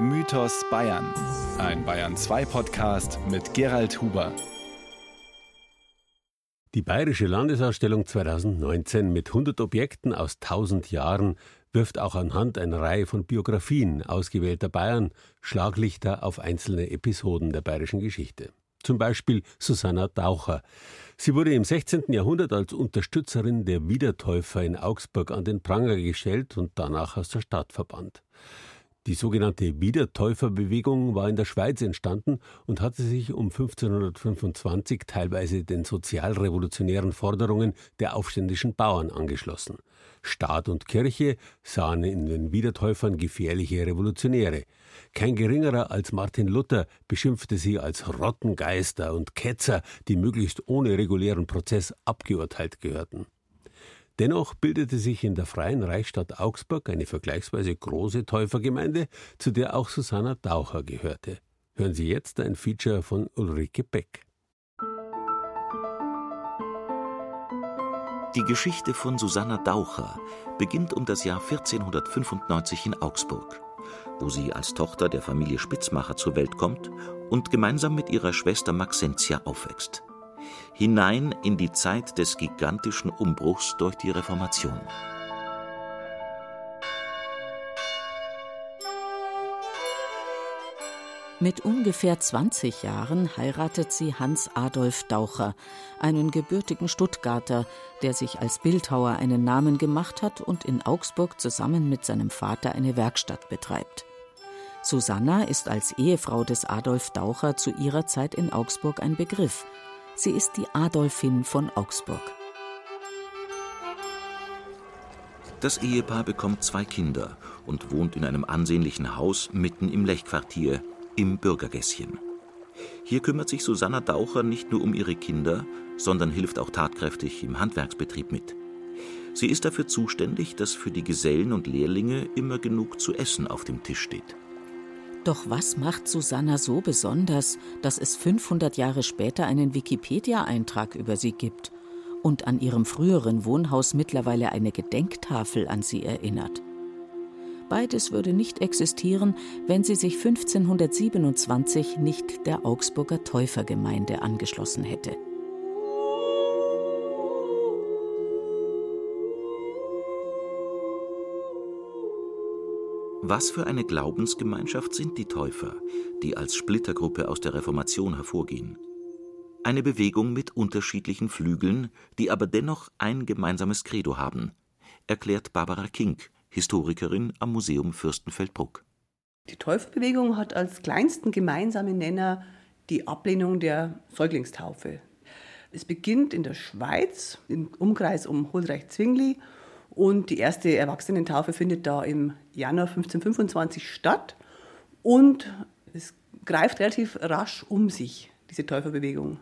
Mythos Bayern. Ein Bayern 2 Podcast mit Gerald Huber. Die Bayerische Landesausstellung 2019 mit 100 Objekten aus 1000 Jahren wirft auch anhand einer Reihe von Biografien ausgewählter Bayern Schlaglichter auf einzelne Episoden der bayerischen Geschichte. Zum Beispiel Susanna Daucher. Sie wurde im 16. Jahrhundert als Unterstützerin der Wiedertäufer in Augsburg an den Pranger gestellt und danach aus der Stadt verbannt. Die sogenannte Wiedertäuferbewegung war in der Schweiz entstanden und hatte sich um 1525 teilweise den sozialrevolutionären Forderungen der aufständischen Bauern angeschlossen. Staat und Kirche sahen in den Wiedertäufern gefährliche Revolutionäre. Kein geringerer als Martin Luther beschimpfte sie als Rottengeister und Ketzer, die möglichst ohne regulären Prozess abgeurteilt gehörten. Dennoch bildete sich in der Freien Reichsstadt Augsburg eine vergleichsweise große Täufergemeinde, zu der auch Susanna Daucher gehörte. Hören Sie jetzt ein Feature von Ulrike Beck. Die Geschichte von Susanna Daucher beginnt um das Jahr 1495 in Augsburg, wo sie als Tochter der Familie Spitzmacher zur Welt kommt und gemeinsam mit ihrer Schwester Maxentia aufwächst hinein in die Zeit des gigantischen Umbruchs durch die Reformation. Mit ungefähr 20 Jahren heiratet sie Hans Adolf Daucher, einen gebürtigen Stuttgarter, der sich als Bildhauer einen Namen gemacht hat und in Augsburg zusammen mit seinem Vater eine Werkstatt betreibt. Susanna ist als Ehefrau des Adolf Daucher zu ihrer Zeit in Augsburg ein Begriff. Sie ist die Adolfin von Augsburg. Das Ehepaar bekommt zwei Kinder und wohnt in einem ansehnlichen Haus mitten im Lechquartier, im Bürgergässchen. Hier kümmert sich Susanna Daucher nicht nur um ihre Kinder, sondern hilft auch tatkräftig im Handwerksbetrieb mit. Sie ist dafür zuständig, dass für die Gesellen und Lehrlinge immer genug zu essen auf dem Tisch steht. Doch was macht Susanna so besonders, dass es 500 Jahre später einen Wikipedia-Eintrag über sie gibt und an ihrem früheren Wohnhaus mittlerweile eine Gedenktafel an sie erinnert? Beides würde nicht existieren, wenn sie sich 1527 nicht der Augsburger Täufergemeinde angeschlossen hätte. Was für eine Glaubensgemeinschaft sind die Täufer, die als Splittergruppe aus der Reformation hervorgehen? Eine Bewegung mit unterschiedlichen Flügeln, die aber dennoch ein gemeinsames Credo haben, erklärt Barbara Kink, Historikerin am Museum Fürstenfeldbruck. Die Täuferbewegung hat als kleinsten gemeinsamen Nenner die Ablehnung der Säuglingstaufe. Es beginnt in der Schweiz, im Umkreis um Huldreich-Zwingli und die erste Erwachsenentaufe findet da im Januar 1525 statt. Und es greift relativ rasch um sich, diese Täuferbewegung.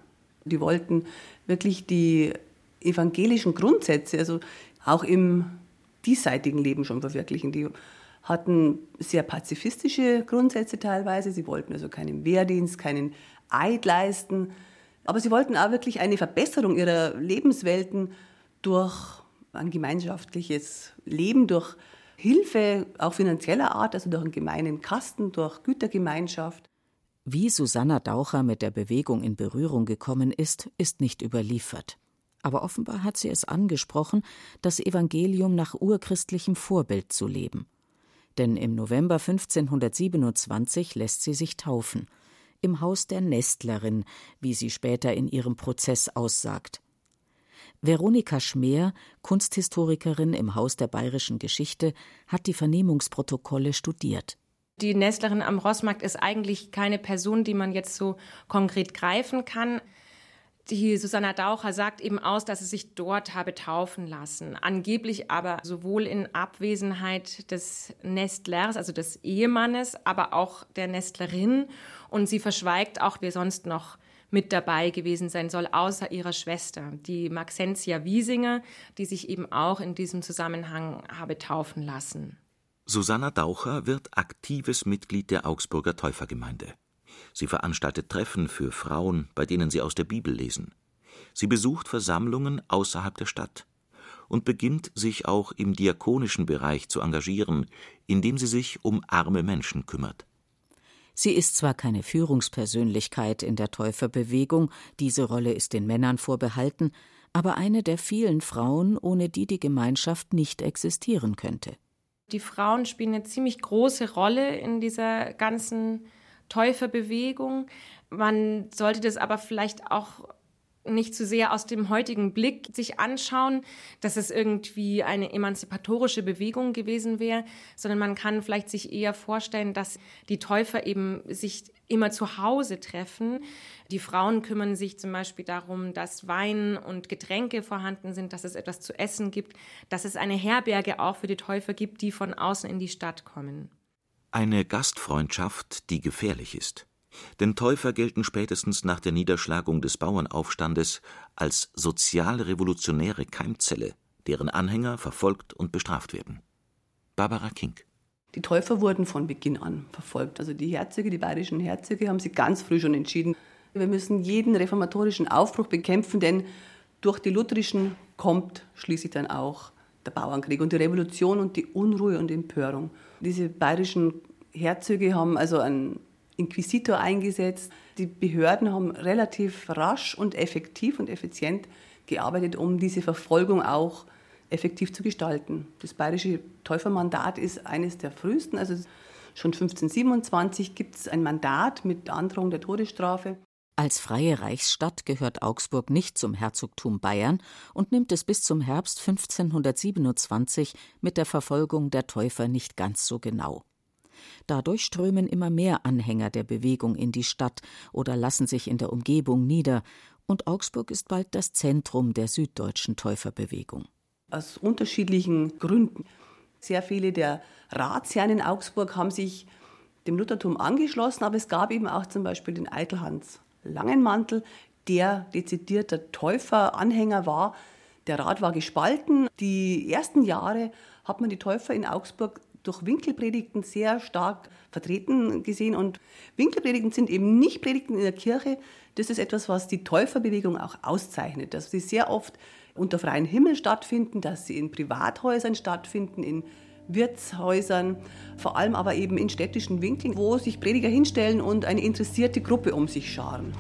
Die wollten wirklich die evangelischen Grundsätze, also auch im diesseitigen Leben schon verwirklichen. Die hatten sehr pazifistische Grundsätze teilweise. Sie wollten also keinen Wehrdienst, keinen Eid leisten. Aber sie wollten auch wirklich eine Verbesserung ihrer Lebenswelten durch ein gemeinschaftliches Leben durch Hilfe, auch finanzieller Art, also durch einen gemeinen Kasten, durch Gütergemeinschaft. Wie Susanna Daucher mit der Bewegung in Berührung gekommen ist, ist nicht überliefert. Aber offenbar hat sie es angesprochen, das Evangelium nach urchristlichem Vorbild zu leben. Denn im November 1527 lässt sie sich taufen. Im Haus der Nestlerin, wie sie später in ihrem Prozess aussagt. Veronika Schmeer, Kunsthistorikerin im Haus der bayerischen Geschichte, hat die Vernehmungsprotokolle studiert. Die Nestlerin am Rossmarkt ist eigentlich keine Person, die man jetzt so konkret greifen kann. Die Susanna Daucher sagt eben aus, dass sie sich dort habe taufen lassen. Angeblich aber sowohl in Abwesenheit des Nestlers, also des Ehemannes, aber auch der Nestlerin. Und sie verschweigt auch, wer sonst noch mit dabei gewesen sein soll, außer ihrer Schwester, die Maxentia Wiesinger, die sich eben auch in diesem Zusammenhang habe taufen lassen. Susanna Daucher wird aktives Mitglied der Augsburger Täufergemeinde. Sie veranstaltet Treffen für Frauen, bei denen sie aus der Bibel lesen. Sie besucht Versammlungen außerhalb der Stadt und beginnt sich auch im diakonischen Bereich zu engagieren, indem sie sich um arme Menschen kümmert. Sie ist zwar keine Führungspersönlichkeit in der Täuferbewegung, diese Rolle ist den Männern vorbehalten, aber eine der vielen Frauen, ohne die die Gemeinschaft nicht existieren könnte. Die Frauen spielen eine ziemlich große Rolle in dieser ganzen Täuferbewegung. Man sollte das aber vielleicht auch nicht zu sehr aus dem heutigen Blick sich anschauen, dass es irgendwie eine emanzipatorische Bewegung gewesen wäre, sondern man kann vielleicht sich eher vorstellen, dass die Täufer eben sich immer zu Hause treffen. Die Frauen kümmern sich zum Beispiel darum, dass Wein und Getränke vorhanden sind, dass es etwas zu essen gibt, dass es eine Herberge auch für die Täufer gibt, die von außen in die Stadt kommen. Eine Gastfreundschaft, die gefährlich ist. Denn Täufer gelten spätestens nach der Niederschlagung des Bauernaufstandes als sozialrevolutionäre Keimzelle, deren Anhänger verfolgt und bestraft werden. Barbara Kink. Die Täufer wurden von Beginn an verfolgt. Also die Herzöge, die bayerischen Herzöge, haben sich ganz früh schon entschieden, wir müssen jeden reformatorischen Aufbruch bekämpfen, denn durch die lutherischen kommt schließlich dann auch der Bauernkrieg und die Revolution und die Unruhe und Empörung. Diese bayerischen Herzöge haben also einen Inquisitor eingesetzt. Die Behörden haben relativ rasch und effektiv und effizient gearbeitet, um diese Verfolgung auch effektiv zu gestalten. Das bayerische Täufermandat ist eines der frühesten, also schon 1527 gibt es ein Mandat mit Androhung der Todesstrafe. Als freie Reichsstadt gehört Augsburg nicht zum Herzogtum Bayern und nimmt es bis zum Herbst 1527 mit der Verfolgung der Täufer nicht ganz so genau. Dadurch strömen immer mehr Anhänger der Bewegung in die Stadt oder lassen sich in der Umgebung nieder, und Augsburg ist bald das Zentrum der süddeutschen Täuferbewegung. Aus unterschiedlichen Gründen. Sehr viele der Ratsherren in Augsburg haben sich dem Luthertum angeschlossen, aber es gab eben auch zum Beispiel den Eitelhans Langenmantel, der dezidierter Täuferanhänger war. Der Rat war gespalten. Die ersten Jahre hat man die Täufer in Augsburg durch Winkelpredigten sehr stark vertreten gesehen. Und Winkelpredigten sind eben nicht Predigten in der Kirche. Das ist etwas, was die Täuferbewegung auch auszeichnet, dass sie sehr oft unter freiem Himmel stattfinden, dass sie in Privathäusern stattfinden, in Wirtshäusern, vor allem aber eben in städtischen Winkeln, wo sich Prediger hinstellen und eine interessierte Gruppe um sich scharen.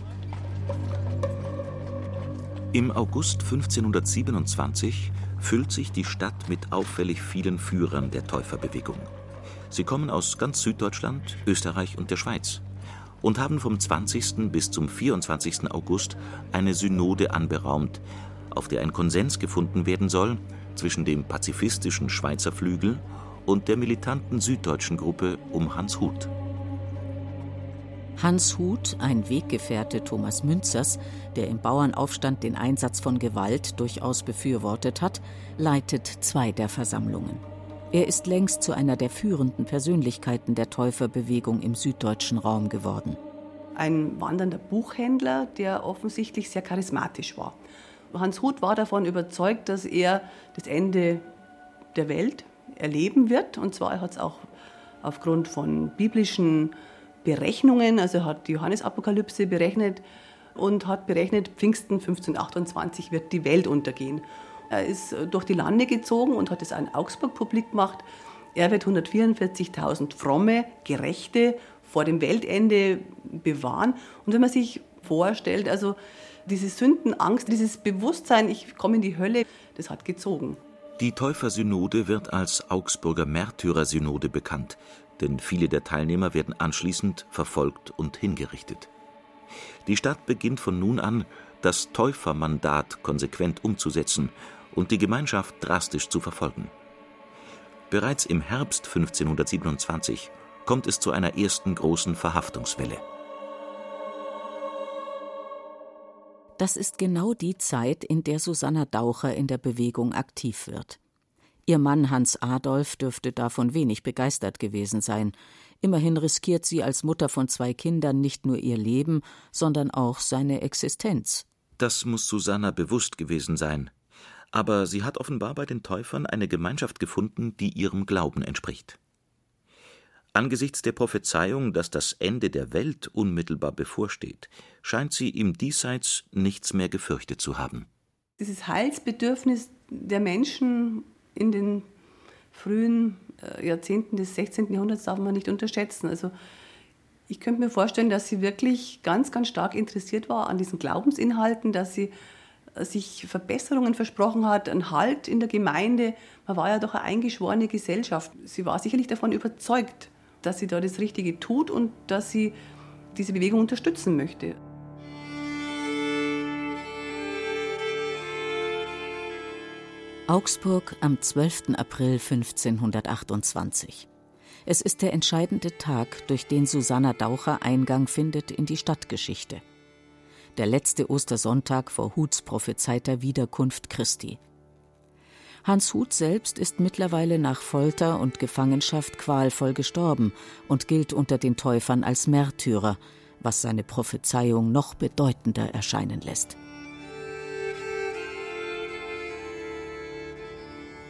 Im August 1527 füllt sich die Stadt mit auffällig vielen Führern der Täuferbewegung. Sie kommen aus ganz Süddeutschland, Österreich und der Schweiz und haben vom 20. bis zum 24. August eine Synode anberaumt, auf der ein Konsens gefunden werden soll zwischen dem pazifistischen Schweizer Flügel und der militanten süddeutschen Gruppe um Hans Huth. Hans Huth, ein Weggefährte Thomas Münzers, der im Bauernaufstand den Einsatz von Gewalt durchaus befürwortet hat, leitet zwei der Versammlungen. Er ist längst zu einer der führenden Persönlichkeiten der Täuferbewegung im süddeutschen Raum geworden. Ein wandernder Buchhändler, der offensichtlich sehr charismatisch war. Hans Huth war davon überzeugt, dass er das Ende der Welt erleben wird. Und zwar hat es auch aufgrund von biblischen Berechnungen, also hat die Johannesapokalypse berechnet und hat berechnet, Pfingsten 1528 wird die Welt untergehen. Er ist durch die Lande gezogen und hat es an Augsburg publik gemacht. Er wird 144.000 fromme, gerechte vor dem Weltende bewahren. Und wenn man sich vorstellt, also diese Sündenangst, dieses Bewusstsein, ich komme in die Hölle, das hat gezogen. Die Täufersynode wird als Augsburger Märtyrersynode bekannt, denn viele der Teilnehmer werden anschließend verfolgt und hingerichtet. Die Stadt beginnt von nun an, das Täufermandat konsequent umzusetzen und die Gemeinschaft drastisch zu verfolgen. Bereits im Herbst 1527 kommt es zu einer ersten großen Verhaftungswelle. Das ist genau die Zeit, in der Susanna Daucher in der Bewegung aktiv wird. Ihr Mann Hans Adolf dürfte davon wenig begeistert gewesen sein. Immerhin riskiert sie als Mutter von zwei Kindern nicht nur ihr Leben, sondern auch seine Existenz. Das muss Susanna bewusst gewesen sein. Aber sie hat offenbar bei den Täufern eine Gemeinschaft gefunden, die ihrem Glauben entspricht. Angesichts der Prophezeiung, dass das Ende der Welt unmittelbar bevorsteht, scheint sie im Diesseits nichts mehr gefürchtet zu haben. Dieses Heilsbedürfnis der Menschen in den frühen äh, Jahrzehnten des 16. Jahrhunderts darf man nicht unterschätzen. Also Ich könnte mir vorstellen, dass sie wirklich ganz, ganz stark interessiert war an diesen Glaubensinhalten, dass sie äh, sich Verbesserungen versprochen hat, einen Halt in der Gemeinde. Man war ja doch eine eingeschworene Gesellschaft. Sie war sicherlich davon überzeugt, dass sie da das Richtige tut und dass sie diese Bewegung unterstützen möchte. Augsburg am 12. April 1528. Es ist der entscheidende Tag, durch den Susanna Daucher Eingang findet in die Stadtgeschichte. Der letzte Ostersonntag vor Huts prophezeiter Wiederkunft Christi. Hans Huth selbst ist mittlerweile nach Folter und Gefangenschaft qualvoll gestorben und gilt unter den Täufern als Märtyrer, was seine Prophezeiung noch bedeutender erscheinen lässt.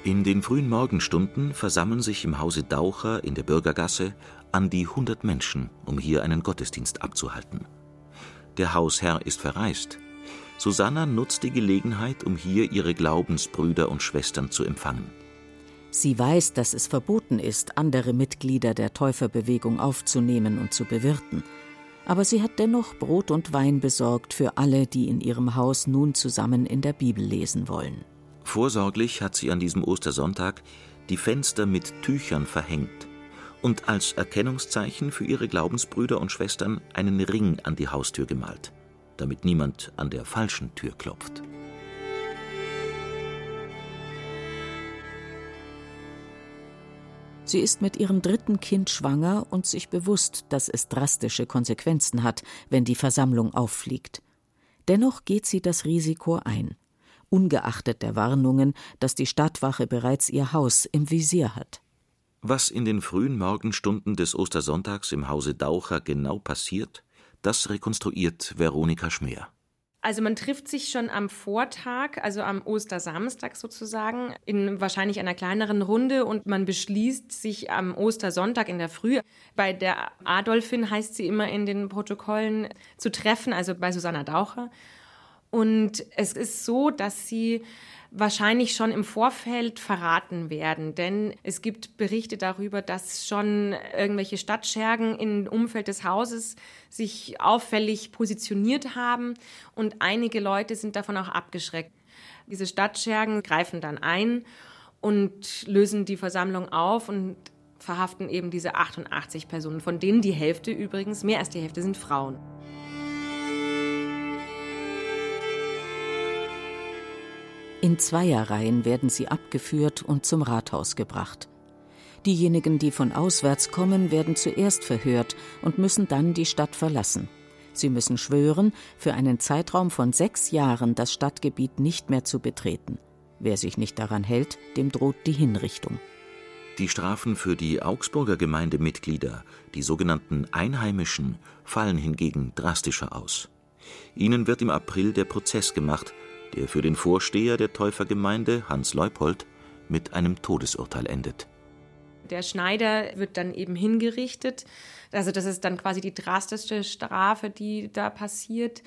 In den frühen Morgenstunden versammeln sich im Hause Daucher in der Bürgergasse an die 100 Menschen, um hier einen Gottesdienst abzuhalten. Der Hausherr ist verreist. Susanna nutzt die Gelegenheit, um hier ihre Glaubensbrüder und Schwestern zu empfangen. Sie weiß, dass es verboten ist, andere Mitglieder der Täuferbewegung aufzunehmen und zu bewirten. Aber sie hat dennoch Brot und Wein besorgt für alle, die in ihrem Haus nun zusammen in der Bibel lesen wollen. Vorsorglich hat sie an diesem Ostersonntag die Fenster mit Tüchern verhängt und als Erkennungszeichen für ihre Glaubensbrüder und Schwestern einen Ring an die Haustür gemalt, damit niemand an der falschen Tür klopft. Sie ist mit ihrem dritten Kind schwanger und sich bewusst, dass es drastische Konsequenzen hat, wenn die Versammlung auffliegt. Dennoch geht sie das Risiko ein ungeachtet der Warnungen, dass die Stadtwache bereits ihr Haus im Visier hat. Was in den frühen Morgenstunden des Ostersonntags im Hause Daucher genau passiert, das rekonstruiert Veronika Schmeer. Also man trifft sich schon am Vortag, also am Ostersamstag sozusagen, in wahrscheinlich einer kleineren Runde und man beschließt, sich am Ostersonntag in der Früh bei der Adolfin, heißt sie immer in den Protokollen, zu treffen, also bei Susanna Daucher. Und es ist so, dass sie wahrscheinlich schon im Vorfeld verraten werden, denn es gibt Berichte darüber, dass schon irgendwelche Stadtschergen im Umfeld des Hauses sich auffällig positioniert haben und einige Leute sind davon auch abgeschreckt. Diese Stadtschergen greifen dann ein und lösen die Versammlung auf und verhaften eben diese 88 Personen, von denen die Hälfte übrigens, mehr als die Hälfte sind Frauen. In Zweierreihen werden sie abgeführt und zum Rathaus gebracht. Diejenigen, die von auswärts kommen, werden zuerst verhört und müssen dann die Stadt verlassen. Sie müssen schwören, für einen Zeitraum von sechs Jahren das Stadtgebiet nicht mehr zu betreten. Wer sich nicht daran hält, dem droht die Hinrichtung. Die Strafen für die Augsburger Gemeindemitglieder, die sogenannten Einheimischen, fallen hingegen drastischer aus. Ihnen wird im April der Prozess gemacht, der für den Vorsteher der Täufergemeinde, Hans Leupold, mit einem Todesurteil endet. Der Schneider wird dann eben hingerichtet. Also das ist dann quasi die drastischste Strafe, die da passiert.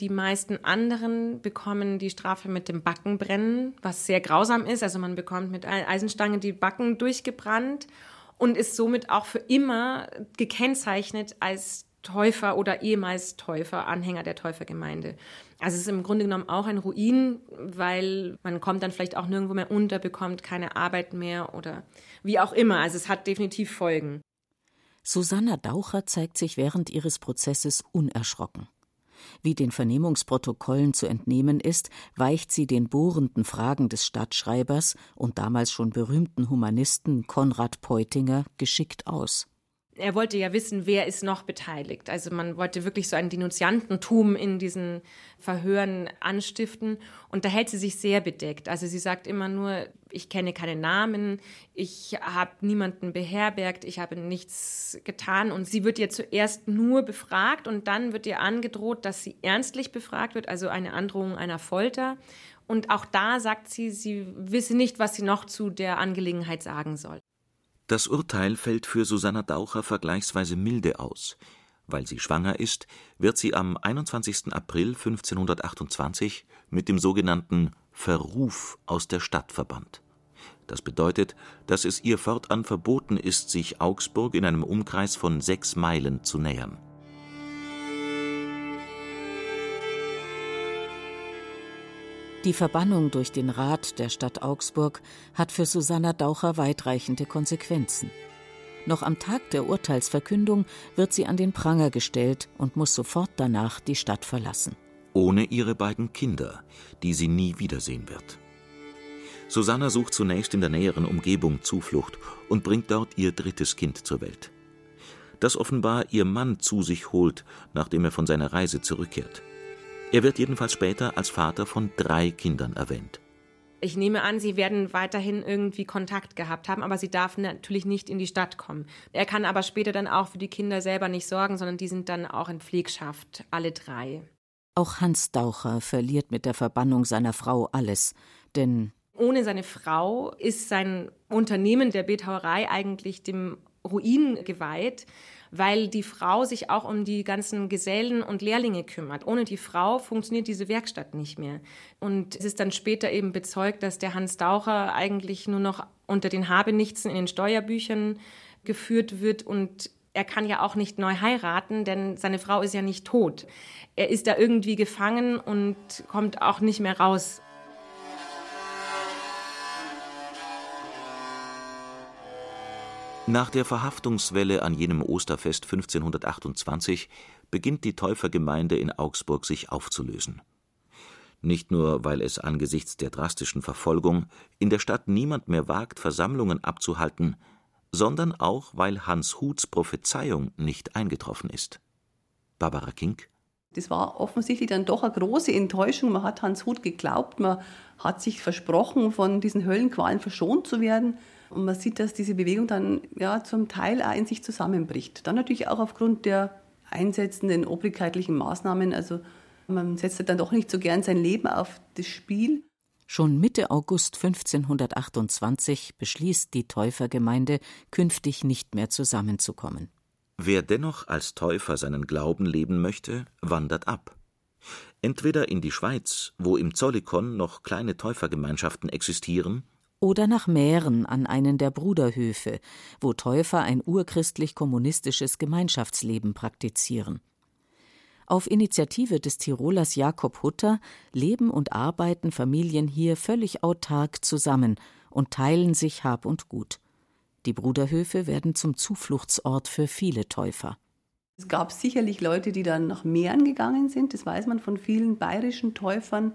Die meisten anderen bekommen die Strafe mit dem Backenbrennen, was sehr grausam ist. Also man bekommt mit Eisenstangen die Backen durchgebrannt und ist somit auch für immer gekennzeichnet als Täufer oder ehemals Täufer, Anhänger der Täufergemeinde. Also es ist im Grunde genommen auch ein Ruin, weil man kommt dann vielleicht auch nirgendwo mehr unter, bekommt keine Arbeit mehr oder wie auch immer. Also es hat definitiv Folgen. Susanna Daucher zeigt sich während ihres Prozesses unerschrocken. Wie den Vernehmungsprotokollen zu entnehmen ist, weicht sie den bohrenden Fragen des Stadtschreibers und damals schon berühmten Humanisten Konrad Peutinger geschickt aus er wollte ja wissen, wer ist noch beteiligt. Also man wollte wirklich so ein Denunziantentum in diesen Verhören anstiften. Und da hält sie sich sehr bedeckt. Also sie sagt immer nur, ich kenne keine Namen, ich habe niemanden beherbergt, ich habe nichts getan. Und sie wird ja zuerst nur befragt und dann wird ihr angedroht, dass sie ernstlich befragt wird, also eine Androhung einer Folter. Und auch da sagt sie, sie wisse nicht, was sie noch zu der Angelegenheit sagen soll. Das Urteil fällt für Susanna Daucher vergleichsweise milde aus. Weil sie schwanger ist, wird sie am 21. April 1528 mit dem sogenannten Verruf aus der Stadt verbannt. Das bedeutet, dass es ihr fortan verboten ist, sich Augsburg in einem Umkreis von sechs Meilen zu nähern. Die Verbannung durch den Rat der Stadt Augsburg hat für Susanna Daucher weitreichende Konsequenzen. Noch am Tag der Urteilsverkündung wird sie an den Pranger gestellt und muss sofort danach die Stadt verlassen. Ohne ihre beiden Kinder, die sie nie wiedersehen wird. Susanna sucht zunächst in der näheren Umgebung Zuflucht und bringt dort ihr drittes Kind zur Welt. Das offenbar ihr Mann zu sich holt, nachdem er von seiner Reise zurückkehrt. Er wird jedenfalls später als Vater von drei Kindern erwähnt. Ich nehme an, sie werden weiterhin irgendwie Kontakt gehabt haben, aber sie darf natürlich nicht in die Stadt kommen. Er kann aber später dann auch für die Kinder selber nicht sorgen, sondern die sind dann auch in Pflegschaft, alle drei. Auch Hans Daucher verliert mit der Verbannung seiner Frau alles, denn ohne seine Frau ist sein Unternehmen der Bildhauerei eigentlich dem Ruin geweiht weil die Frau sich auch um die ganzen Gesellen und Lehrlinge kümmert. Ohne die Frau funktioniert diese Werkstatt nicht mehr. Und es ist dann später eben bezeugt, dass der Hans Daucher eigentlich nur noch unter den Habenichtsen in den Steuerbüchern geführt wird und er kann ja auch nicht neu heiraten, denn seine Frau ist ja nicht tot. Er ist da irgendwie gefangen und kommt auch nicht mehr raus. Nach der Verhaftungswelle an jenem Osterfest 1528 beginnt die Täufergemeinde in Augsburg sich aufzulösen. Nicht nur, weil es angesichts der drastischen Verfolgung in der Stadt niemand mehr wagt, Versammlungen abzuhalten, sondern auch, weil Hans Huths Prophezeiung nicht eingetroffen ist. Barbara Kink das war offensichtlich dann doch eine große Enttäuschung. Man hat Hans Huth geglaubt, man hat sich versprochen, von diesen Höllenqualen verschont zu werden. Und man sieht, dass diese Bewegung dann ja zum Teil auch in sich zusammenbricht. Dann natürlich auch aufgrund der einsetzenden obrigkeitlichen Maßnahmen. Also man setzt dann doch nicht so gern sein Leben auf das Spiel. Schon Mitte August 1528 beschließt die Täufergemeinde, künftig nicht mehr zusammenzukommen. Wer dennoch als Täufer seinen Glauben leben möchte, wandert ab. Entweder in die Schweiz, wo im Zollikon noch kleine Täufergemeinschaften existieren, oder nach Mähren an einen der Bruderhöfe, wo Täufer ein urchristlich-kommunistisches Gemeinschaftsleben praktizieren. Auf Initiative des Tirolers Jakob Hutter leben und arbeiten Familien hier völlig autark zusammen und teilen sich Hab und Gut. Die Bruderhöfe werden zum Zufluchtsort für viele Täufer. Es gab sicherlich Leute, die dann nach Mähren gegangen sind, das weiß man von vielen bayerischen Täufern,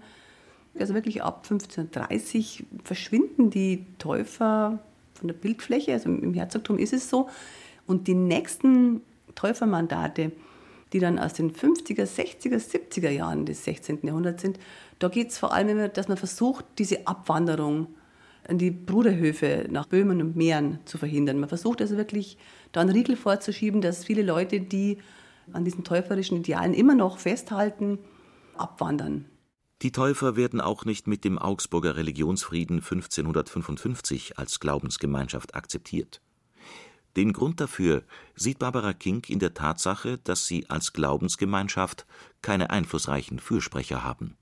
also wirklich ab 1530 verschwinden die Täufer von der Bildfläche, also im Herzogtum ist es so. Und die nächsten Täufermandate, die dann aus den 50er, 60er, 70er Jahren des 16. Jahrhunderts sind, da geht es vor allem immer, dass man versucht, diese Abwanderung an die Bruderhöfe nach Böhmen und Mähren zu verhindern. Man versucht also wirklich da einen Riegel vorzuschieben, dass viele Leute, die an diesen täuferischen Idealen immer noch festhalten, abwandern. Die Täufer werden auch nicht mit dem Augsburger Religionsfrieden 1555 als Glaubensgemeinschaft akzeptiert. Den Grund dafür sieht Barbara Kink in der Tatsache, dass sie als Glaubensgemeinschaft keine einflussreichen Fürsprecher haben.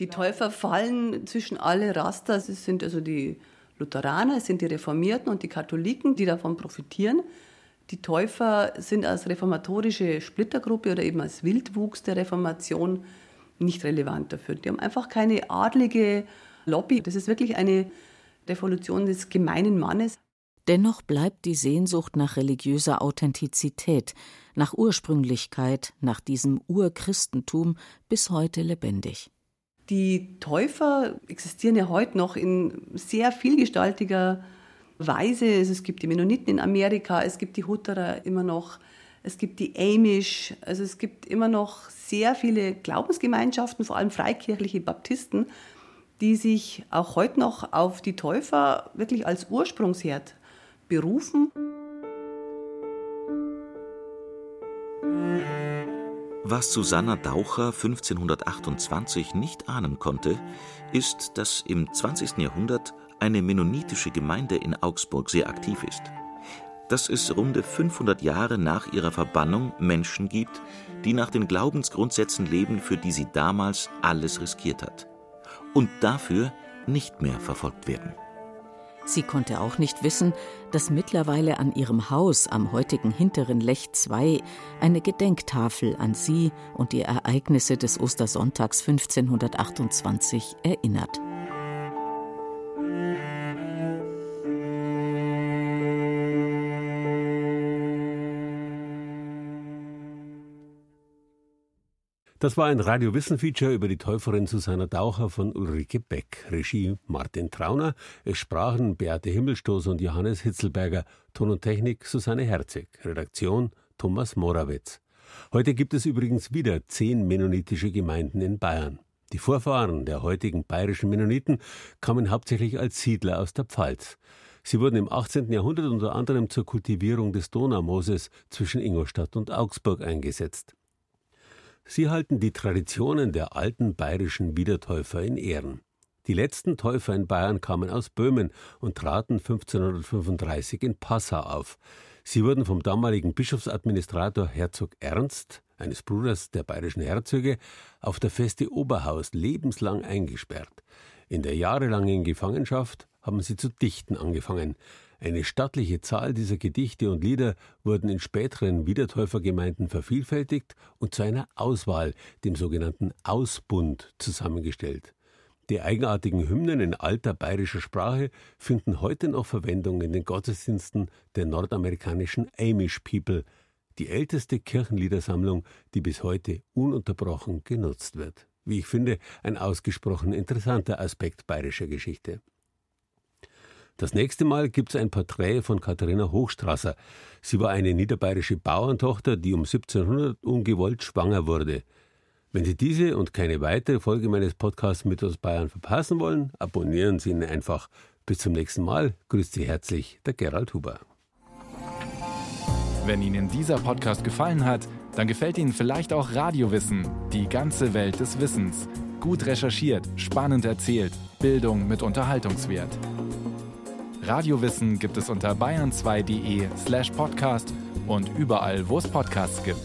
Die Täufer fallen zwischen alle Raster. Es sind also die Lutheraner, es sind die Reformierten und die Katholiken, die davon profitieren. Die Täufer sind als reformatorische Splittergruppe oder eben als Wildwuchs der Reformation nicht relevant dafür. Die haben einfach keine adlige Lobby. Das ist wirklich eine Revolution des gemeinen Mannes. Dennoch bleibt die Sehnsucht nach religiöser Authentizität, nach Ursprünglichkeit, nach diesem Urchristentum bis heute lebendig. Die Täufer existieren ja heute noch in sehr vielgestaltiger Weise. Es gibt die Mennoniten in Amerika, es gibt die Hutterer immer noch, es gibt die Amish, also es gibt immer noch sehr viele Glaubensgemeinschaften, vor allem freikirchliche Baptisten, die sich auch heute noch auf die Täufer wirklich als Ursprungsherd berufen. Was Susanna Daucher 1528 nicht ahnen konnte, ist, dass im 20. Jahrhundert eine mennonitische Gemeinde in Augsburg sehr aktiv ist dass es runde 500 Jahre nach ihrer Verbannung Menschen gibt, die nach den Glaubensgrundsätzen leben, für die sie damals alles riskiert hat und dafür nicht mehr verfolgt werden. Sie konnte auch nicht wissen, dass mittlerweile an ihrem Haus am heutigen hinteren Lech 2 eine Gedenktafel an sie und die Ereignisse des Ostersonntags 1528 erinnert. Das war ein Radio-Wissen-Feature über die Täuferin Susanna Daucher von Ulrike Beck. Regie Martin Trauner. Es sprachen Beate Himmelstoß und Johannes Hitzelberger. Ton und Technik Susanne Herzig. Redaktion Thomas Morawitz. Heute gibt es übrigens wieder zehn mennonitische Gemeinden in Bayern. Die Vorfahren der heutigen bayerischen Mennoniten kamen hauptsächlich als Siedler aus der Pfalz. Sie wurden im 18. Jahrhundert unter anderem zur Kultivierung des Donaumooses zwischen Ingolstadt und Augsburg eingesetzt. Sie halten die Traditionen der alten bayerischen Wiedertäufer in Ehren. Die letzten Täufer in Bayern kamen aus Böhmen und traten 1535 in Passau auf. Sie wurden vom damaligen Bischofsadministrator Herzog Ernst, eines Bruders der bayerischen Herzöge, auf der Feste Oberhaus lebenslang eingesperrt. In der jahrelangen Gefangenschaft haben sie zu dichten angefangen. Eine stattliche Zahl dieser Gedichte und Lieder wurden in späteren Wiedertäufergemeinden vervielfältigt und zu einer Auswahl, dem sogenannten Ausbund, zusammengestellt. Die eigenartigen Hymnen in alter bayerischer Sprache finden heute noch Verwendung in den Gottesdiensten der nordamerikanischen Amish People, die älteste Kirchenliedersammlung, die bis heute ununterbrochen genutzt wird. Wie ich finde, ein ausgesprochen interessanter Aspekt bayerischer Geschichte. Das nächste Mal gibt es ein Porträt von Katharina Hochstrasser. Sie war eine niederbayerische Bauerntochter, die um 1700 ungewollt schwanger wurde. Wenn Sie diese und keine weitere Folge meines Podcasts mit aus Bayern verpassen wollen, abonnieren Sie ihn einfach. Bis zum nächsten Mal. Grüßt Sie herzlich, der Gerald Huber. Wenn Ihnen dieser Podcast gefallen hat, dann gefällt Ihnen vielleicht auch Radiowissen, die ganze Welt des Wissens. Gut recherchiert, spannend erzählt, Bildung mit Unterhaltungswert. Radiowissen gibt es unter bayern2.de slash podcast und überall, wo es Podcasts gibt.